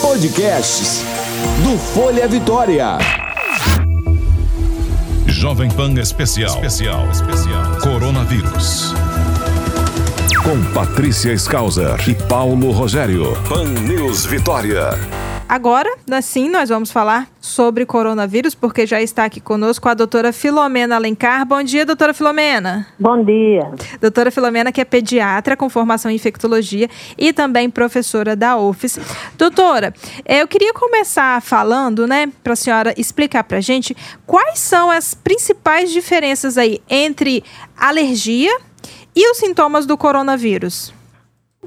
Podcasts do Folha Vitória. Jovem Pan Especial. Especial. Especial. Coronavírus. Com Patrícia Skauser e Paulo Rogério. Pan News Vitória. Agora, assim, nós vamos falar sobre coronavírus, porque já está aqui conosco a doutora Filomena Alencar. Bom dia, doutora Filomena. Bom dia. Doutora Filomena, que é pediatra com formação em infectologia e também professora da UFES. Doutora, eh, eu queria começar falando, né, para a senhora explicar para a gente quais são as principais diferenças aí entre alergia e os sintomas do coronavírus.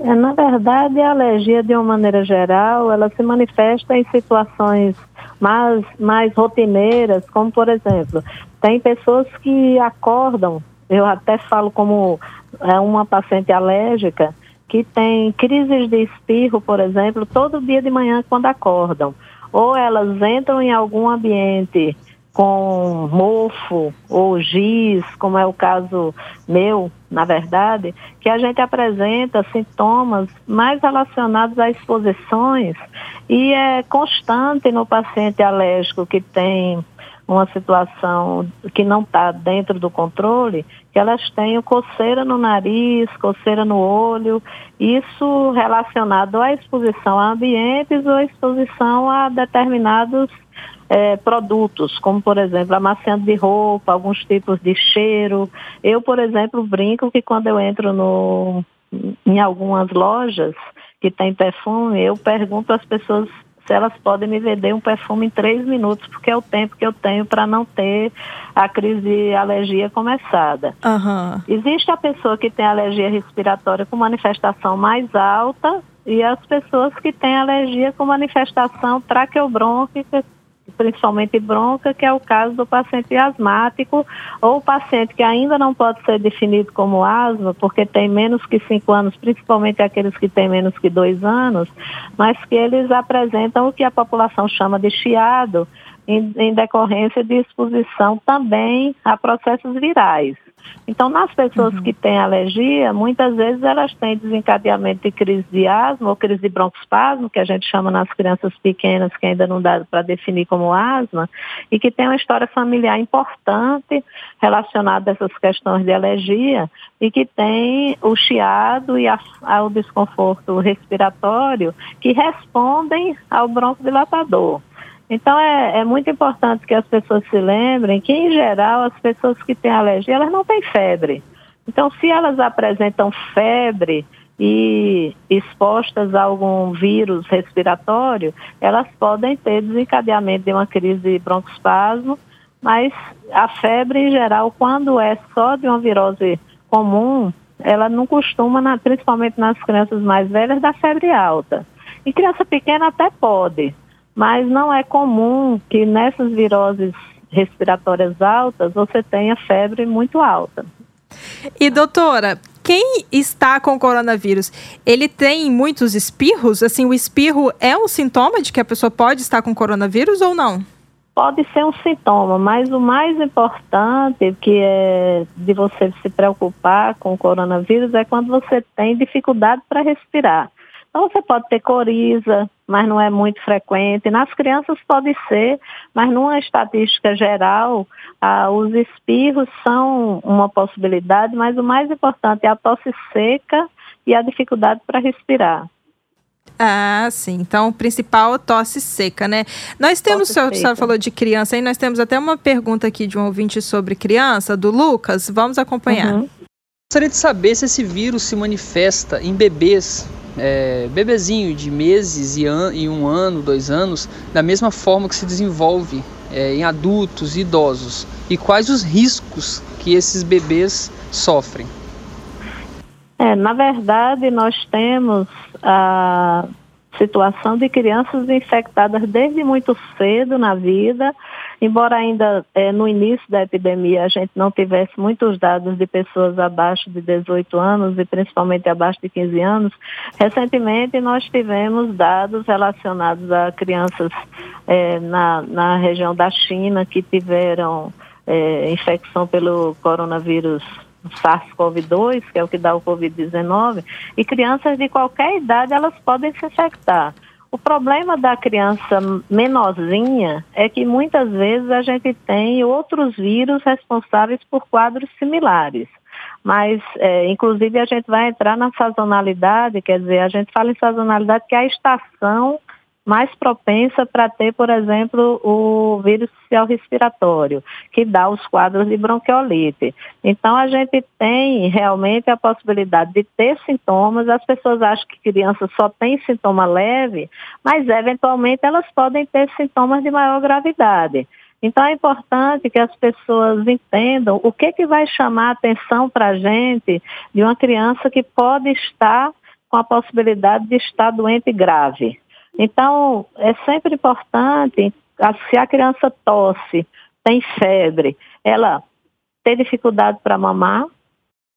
É, na verdade, a alergia, de uma maneira geral, ela se manifesta em situações mais, mais rotineiras, como, por exemplo, tem pessoas que acordam, eu até falo como é, uma paciente alérgica, que tem crises de espirro, por exemplo, todo dia de manhã quando acordam. Ou elas entram em algum ambiente com mofo ou giz, como é o caso meu, na verdade, que a gente apresenta sintomas mais relacionados a exposições e é constante no paciente alérgico que tem uma situação que não está dentro do controle, que elas tenham coceira no nariz, coceira no olho, isso relacionado à exposição a ambientes ou exposição a determinados é, produtos, como por exemplo amaciante de roupa, alguns tipos de cheiro. Eu, por exemplo, brinco que quando eu entro no, em algumas lojas que tem perfume, eu pergunto às pessoas se elas podem me vender um perfume em três minutos, porque é o tempo que eu tenho para não ter a crise de alergia começada. Uhum. Existe a pessoa que tem alergia respiratória com manifestação mais alta e as pessoas que têm alergia com manifestação traqueobrônquica principalmente bronca, que é o caso do paciente asmático ou paciente que ainda não pode ser definido como asma, porque tem menos que cinco anos, principalmente aqueles que têm menos que dois anos, mas que eles apresentam o que a população chama de chiado, em, em decorrência de exposição também a processos virais. Então, nas pessoas uhum. que têm alergia, muitas vezes elas têm desencadeamento de crise de asma ou crise de broncoespasmo, que a gente chama nas crianças pequenas, que ainda não dá para definir como asma, e que tem uma história familiar importante relacionada a essas questões de alergia, e que tem o chiado e a, ao desconforto respiratório que respondem ao broncodilatador. Então é, é, muito importante que as pessoas se lembrem que, em geral, as pessoas que têm alergia, elas não têm febre. Então, se elas apresentam febre e expostas a algum vírus respiratório, elas podem ter desencadeamento de uma crise de broncoespasmo, mas a febre, em geral, quando é só de uma virose comum, ela não costuma, principalmente nas crianças mais velhas, dar febre alta. Em criança pequena até pode, mas não é comum que nessas viroses respiratórias altas você tenha febre muito alta. E doutora, quem está com coronavírus, ele tem muitos espirros? Assim, o espirro é um sintoma de que a pessoa pode estar com coronavírus ou não? Pode ser um sintoma, mas o mais importante que é de você se preocupar com o coronavírus é quando você tem dificuldade para respirar. Então você pode ter coriza, mas não é muito frequente. Nas crianças pode ser, mas numa estatística geral, ah, os espirros são uma possibilidade, mas o mais importante é a tosse seca e a dificuldade para respirar. Ah, sim. Então, o principal é tosse seca, né? Nós temos, o senhor falou de criança aí, nós temos até uma pergunta aqui de um ouvinte sobre criança, do Lucas. Vamos acompanhar. Uhum. Gostaria de saber se esse vírus se manifesta em bebês é, bebezinho de meses e, an e, um ano, dois anos, da mesma forma que se desenvolve é, em adultos e idosos? E quais os riscos que esses bebês sofrem? É, na verdade, nós temos a situação de crianças infectadas desde muito cedo na vida, embora ainda é, no início da epidemia a gente não tivesse muitos dados de pessoas abaixo de 18 anos e principalmente abaixo de 15 anos, recentemente nós tivemos dados relacionados a crianças é, na, na região da China que tiveram é, infecção pelo coronavírus SARS-CoV-2, que é o que dá o Covid-19, e crianças de qualquer idade elas podem se infectar. O problema da criança menorzinha é que muitas vezes a gente tem outros vírus responsáveis por quadros similares. Mas, é, inclusive, a gente vai entrar na sazonalidade, quer dizer, a gente fala em sazonalidade que é a estação mais propensa para ter, por exemplo, o vírus respiratório, que dá os quadros de bronquiolite. Então, a gente tem realmente a possibilidade de ter sintomas. As pessoas acham que criança só tem sintoma leve, mas eventualmente elas podem ter sintomas de maior gravidade. Então é importante que as pessoas entendam o que, que vai chamar a atenção para a gente de uma criança que pode estar com a possibilidade de estar doente grave. Então, é sempre importante, se a criança tosse, tem febre, ela ter dificuldade para mamar,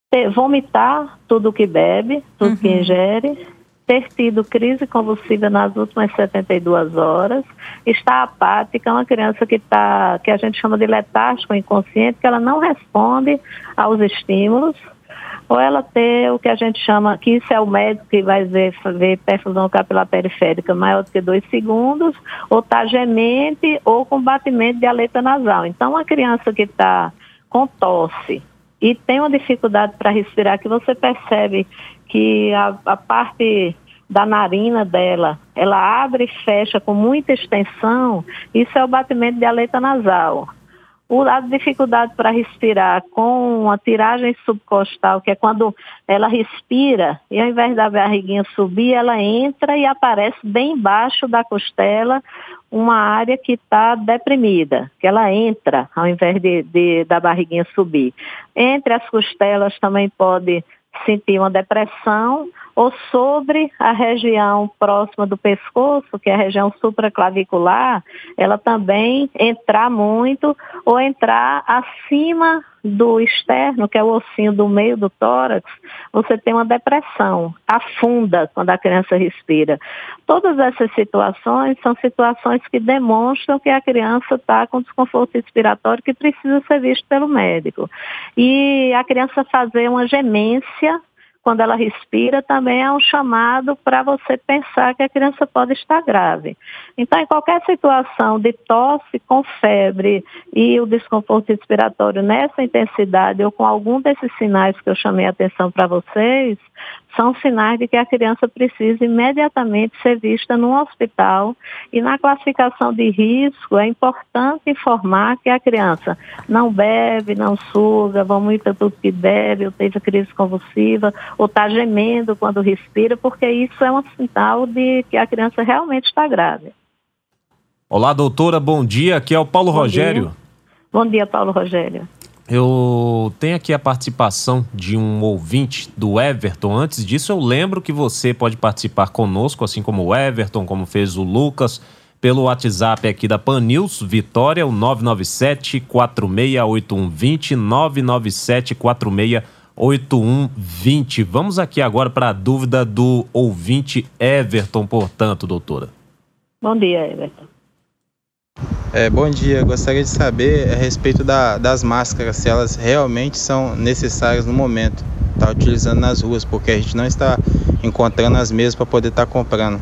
ter, vomitar tudo que bebe, tudo uhum. que ingere, ter tido crise convulsiva nas últimas 72 horas, está apática, uma criança que está, que a gente chama de letárgico inconsciente, que ela não responde aos estímulos, ou ela ter o que a gente chama, que isso é o médico que vai ver, ver perfusão capilar periférica maior do que dois segundos, ou está gemente, ou com batimento de aleta nasal. Então, uma criança que está com tosse e tem uma dificuldade para respirar, que você percebe que a, a parte da narina dela, ela abre e fecha com muita extensão, isso é o batimento de aleta nasal a dificuldade para respirar com a tiragem subcostal, que é quando ela respira e ao invés da barriguinha subir, ela entra e aparece bem embaixo da costela uma área que está deprimida, que ela entra ao invés de, de, da barriguinha subir. Entre as costelas também pode sentir uma depressão ou sobre a região próxima do pescoço, que é a região supraclavicular, ela também entrar muito ou entrar acima do externo, que é o ossinho do meio do tórax, você tem uma depressão, afunda quando a criança respira. Todas essas situações são situações que demonstram que a criança está com desconforto respiratório que precisa ser visto pelo médico. E a criança fazer uma gemência quando ela respira, também é um chamado para você pensar que a criança pode estar grave. Então, em qualquer situação de tosse com febre e o desconforto respiratório nessa intensidade ou com algum desses sinais que eu chamei a atenção para vocês, são sinais de que a criança precisa imediatamente ser vista no hospital e na classificação de risco é importante informar que a criança não bebe, não suga, vomita tudo que bebe, ou teve crise convulsiva, ou está gemendo quando respira, porque isso é um sinal de que a criança realmente está grave. Olá, doutora, bom dia. Aqui é o Paulo bom Rogério. Dia. Bom dia, Paulo Rogério. Eu tenho aqui a participação de um ouvinte do Everton. Antes disso, eu lembro que você pode participar conosco, assim como o Everton, como fez o Lucas, pelo WhatsApp aqui da Panils Vitória, o 997 468120 997 468120. Vamos aqui agora para a dúvida do ouvinte Everton, portanto, doutora. Bom dia, Everton. É, bom dia, gostaria de saber a respeito da, das máscaras, se elas realmente são necessárias no momento, tá utilizando nas ruas, porque a gente não está encontrando as mesmas para poder estar tá comprando.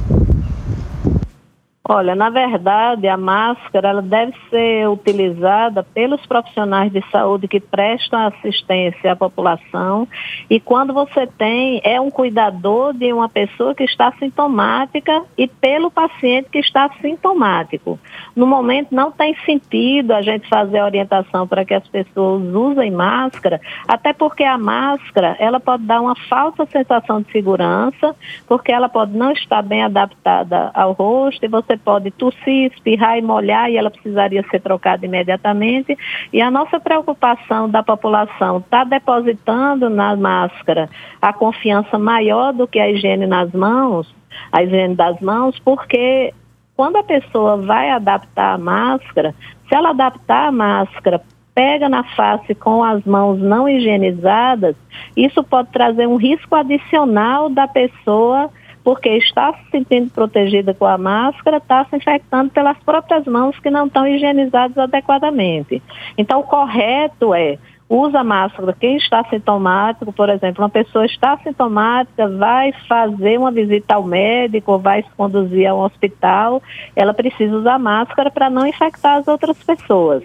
Olha, na verdade, a máscara ela deve ser utilizada pelos profissionais de saúde que prestam assistência à população e quando você tem é um cuidador de uma pessoa que está sintomática e pelo paciente que está sintomático. No momento não tem sentido a gente fazer a orientação para que as pessoas usem máscara, até porque a máscara ela pode dar uma falsa sensação de segurança, porque ela pode não estar bem adaptada ao rosto e você pode tossir, espirrar e molhar e ela precisaria ser trocada imediatamente. E a nossa preocupação da população está depositando na máscara a confiança maior do que a higiene nas mãos, a higiene das mãos, porque quando a pessoa vai adaptar a máscara, se ela adaptar a máscara pega na face com as mãos não higienizadas, isso pode trazer um risco adicional da pessoa porque está se sentindo protegida com a máscara, está se infectando pelas próprias mãos que não estão higienizadas adequadamente. Então, o correto é usa máscara. Quem está sintomático, por exemplo, uma pessoa está sintomática, vai fazer uma visita ao médico, vai se conduzir a um hospital, ela precisa usar máscara para não infectar as outras pessoas.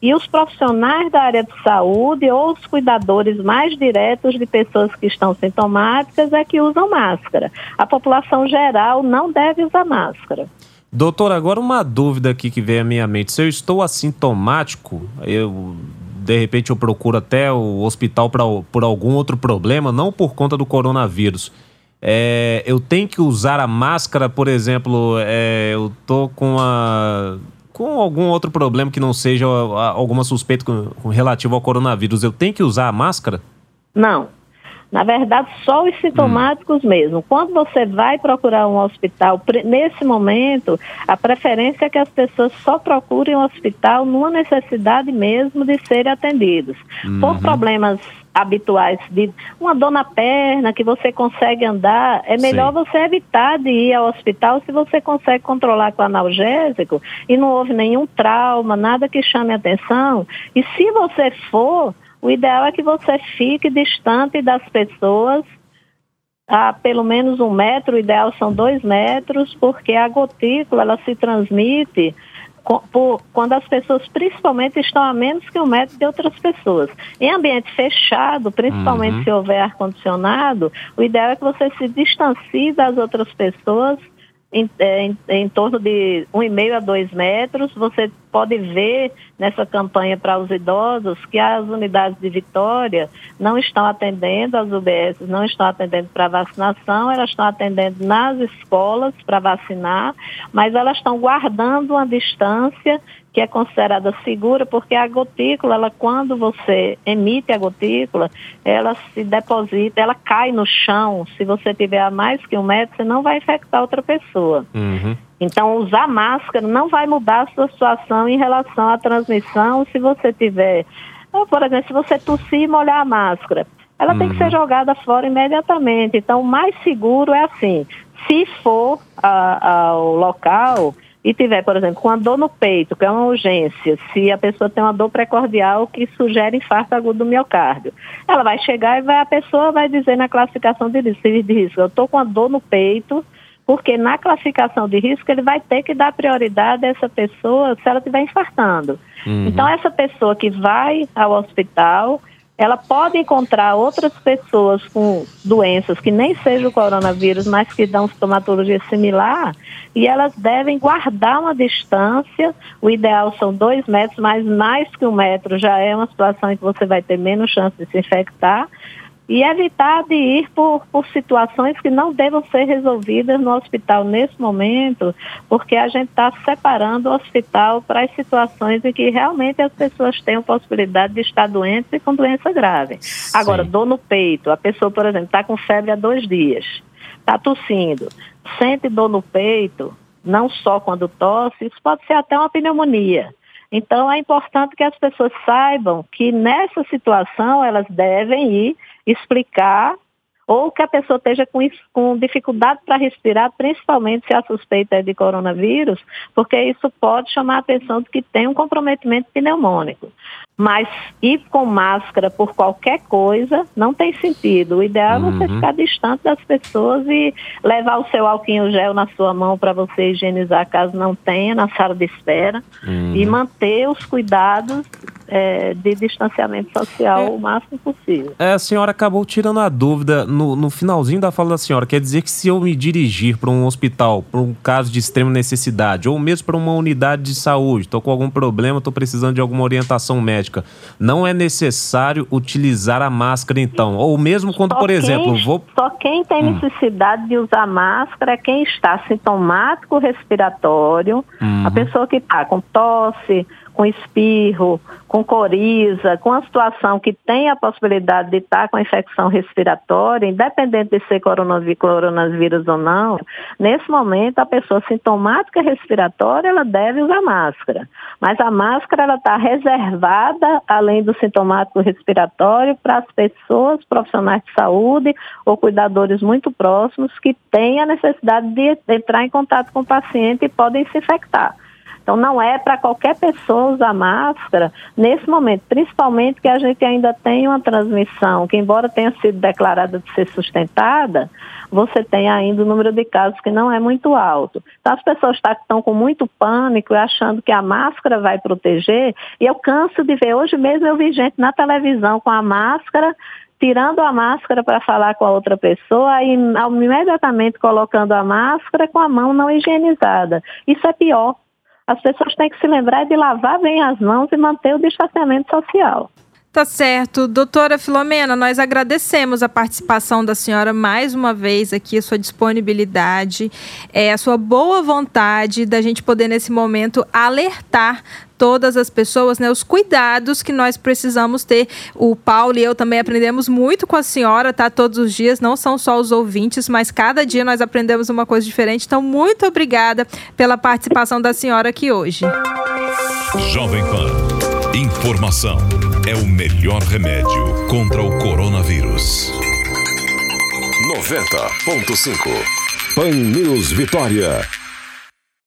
E os profissionais da área de saúde ou os cuidadores mais diretos de pessoas que estão sintomáticas é que usam máscara. A população geral não deve usar máscara. Doutor, agora uma dúvida aqui que veio à minha mente. Se eu estou assintomático, eu de repente eu procuro até o hospital pra, por algum outro problema, não por conta do coronavírus. É, eu tenho que usar a máscara, por exemplo, é, eu tô com a com algum outro problema que não seja alguma suspeita com, com relativo ao coronavírus, eu tenho que usar a máscara? Não. Na verdade, só os sintomáticos hum. mesmo. Quando você vai procurar um hospital, nesse momento, a preferência é que as pessoas só procurem um hospital numa necessidade mesmo de serem atendidos. Uhum. Por problemas habituais de uma dor na perna que você consegue andar, é melhor Sim. você evitar de ir ao hospital se você consegue controlar com analgésico e não houve nenhum trauma, nada que chame atenção. E se você for, o ideal é que você fique distante das pessoas a pelo menos um metro, o ideal são dois metros, porque a gotícula ela se transmite quando as pessoas principalmente estão a menos que um metro de outras pessoas. Em ambiente fechado, principalmente uhum. se houver ar-condicionado, o ideal é que você se distancie das outras pessoas em, é, em, em, torno de um e meio a dois metros. Você pode ver nessa campanha para os idosos que as unidades de Vitória não estão atendendo, as UBS não estão atendendo para vacinação, elas estão atendendo nas escolas para vacinar, mas elas estão guardando uma distância que é considerada segura, porque a gotícula, ela, quando você emite a gotícula, ela se deposita, ela cai no chão. Se você tiver a mais que um metro, você não vai infectar outra pessoa. Uhum. Então, usar máscara não vai mudar a sua situação em relação à transmissão. Se você tiver, por exemplo, se você tossir e molhar a máscara, ela uhum. tem que ser uhum. jogada fora imediatamente. Então, o mais seguro é assim: se for ao local e tiver, por exemplo, com a dor no peito, que é uma urgência, se a pessoa tem uma dor precordial que sugere infarto agudo do miocárdio, ela vai chegar e vai, a pessoa vai dizer na classificação de risco, eu estou com a dor no peito, porque na classificação de risco ele vai ter que dar prioridade a essa pessoa se ela estiver infartando. Uhum. Então, essa pessoa que vai ao hospital, ela pode encontrar outras pessoas com doenças que nem seja o coronavírus, mas que dão sintomatologia similar, e elas devem guardar uma distância. O ideal são dois metros, mas mais que um metro já é uma situação em que você vai ter menos chance de se infectar e evitar de ir por, por situações que não devam ser resolvidas no hospital nesse momento, porque a gente está separando o hospital para as situações em que realmente as pessoas tenham possibilidade de estar doentes e com doença grave. Sim. Agora, dor no peito, a pessoa, por exemplo, está com febre há dois dias, está tossindo, sente dor no peito, não só quando tosse, isso pode ser até uma pneumonia. Então, é importante que as pessoas saibam que nessa situação elas devem ir explicar ou que a pessoa esteja com, com dificuldade para respirar, principalmente se a suspeita é de coronavírus, porque isso pode chamar a atenção de que tem um comprometimento pneumônico. Mas ir com máscara por qualquer coisa não tem sentido. O ideal uhum. é você uhum. ficar distante das pessoas e levar o seu álcool gel na sua mão para você higienizar caso não tenha na sala de espera uhum. e manter os cuidados é, de distanciamento social é, o máximo possível. É, a senhora acabou tirando a dúvida no, no finalzinho da fala da senhora. Quer dizer que se eu me dirigir para um hospital, para um caso de extrema necessidade, ou mesmo para uma unidade de saúde, estou com algum problema, estou precisando de alguma orientação médica, não é necessário utilizar a máscara então? Ou mesmo quando, só por quem, exemplo, vou... Só quem tem hum. necessidade de usar máscara é quem está sintomático respiratório, uhum. a pessoa que está com tosse, com espirro, com coriza, com a situação que tem a possibilidade de estar com a infecção respiratória, independente de ser coronavírus ou não, nesse momento a pessoa sintomática respiratória ela deve usar máscara. Mas a máscara ela está reservada, além do sintomático respiratório, para as pessoas profissionais de saúde ou cuidadores muito próximos que têm a necessidade de entrar em contato com o paciente e podem se infectar. Então, não é para qualquer pessoa usar máscara nesse momento, principalmente que a gente ainda tem uma transmissão que, embora tenha sido declarada de ser sustentada, você tem ainda o número de casos que não é muito alto. Então, as pessoas tá, estão com muito pânico achando que a máscara vai proteger, e eu canso de ver. Hoje mesmo eu vi gente na televisão com a máscara tirando a máscara para falar com a outra pessoa e imediatamente colocando a máscara com a mão não higienizada. Isso é pior. As pessoas têm que se lembrar de lavar bem as mãos e manter o distanciamento social. Tá certo. Doutora Filomena, nós agradecemos a participação da senhora mais uma vez aqui, a sua disponibilidade, é, a sua boa vontade da gente poder, nesse momento, alertar todas as pessoas, né, os cuidados que nós precisamos ter. O Paulo e eu também aprendemos muito com a senhora, tá? Todos os dias, não são só os ouvintes, mas cada dia nós aprendemos uma coisa diferente. Então, muito obrigada pela participação da senhora aqui hoje. Jovem Pan. Informação é o melhor remédio contra o coronavírus. 90.5 Pan News Vitória.